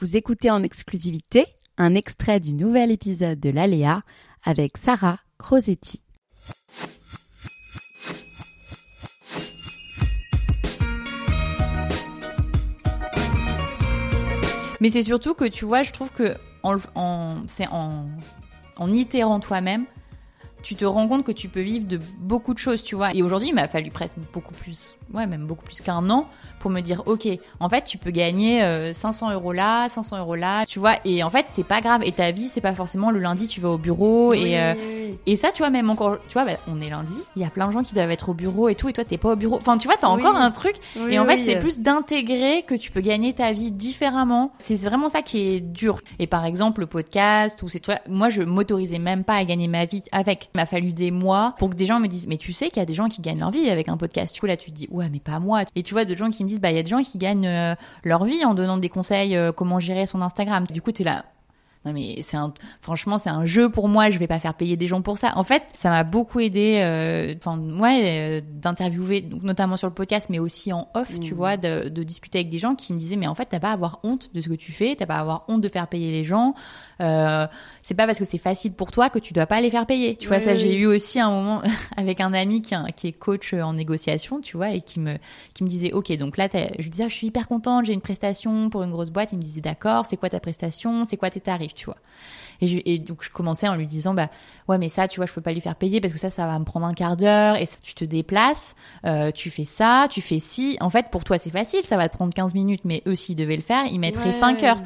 Vous écoutez en exclusivité un extrait du nouvel épisode de l'Aléa avec Sarah Crosetti. Mais c'est surtout que tu vois, je trouve que en, en, itérant toi-même, tu te rends compte que tu peux vivre de beaucoup de choses, tu vois. Et aujourd'hui, il m'a fallu presque beaucoup plus, ouais, même beaucoup plus qu'un an pour me dire, ok, en fait, tu peux gagner 500 euh, euros là, 500 euros là, tu vois. Et en fait, c'est pas grave. Et ta vie, c'est pas forcément le lundi, tu vas au bureau. et, euh, et ça, tu vois, même encore, tu vois, bah, on est lundi, il y a plein de gens qui doivent être au bureau et tout, et toi, t'es pas au bureau. Enfin, tu vois, t'as encore un truc. et en fait, c'est plus d'intégrer que tu peux gagner ta vie différemment. C'est vraiment ça qui est dur. Et par exemple, le podcast, ou c'est toi, moi, je m'autorisais même pas à gagner ma vie avec. Il m'a fallu des mois pour que des gens me disent, mais tu sais qu'il y a des gens qui gagnent leur vie avec un podcast. Du coup, là, tu te dis, ouais, mais pas moi. Et tu vois, de gens qui me disent, bah, il y a des gens qui gagnent euh, leur vie en donnant des conseils euh, comment gérer son Instagram. Du coup, tu es là, non mais c'est un franchement c'est un jeu pour moi je vais pas faire payer des gens pour ça en fait ça m'a beaucoup aidé euh, enfin ouais d'interviewer notamment sur le podcast mais aussi en off tu mmh. vois de, de, discuter avec des gens qui me disaient mais en fait t'as pas à avoir honte de ce que tu fais t'as pas à avoir honte de faire payer les gens euh, c'est pas parce que c'est facile pour toi que tu dois pas les faire payer. Tu vois, ça, j'ai eu aussi un moment avec un ami qui, qui, est coach en négociation, tu vois, et qui me, qui me disait, OK, donc là, je lui disais, ah, je suis hyper contente, j'ai une prestation pour une grosse boîte. Il me disait, d'accord, c'est quoi ta prestation? C'est quoi tes tarifs, tu vois? Et, donc je commençais en lui disant bah ouais mais ça tu vois je peux pas lui faire payer parce que ça ça va me prendre un quart d'heure et ça, tu te déplaces, euh, tu fais ça, tu fais ci. En fait pour toi c'est facile, ça va te prendre 15 minutes mais eux s'ils devaient le faire ils mettraient 5 heures.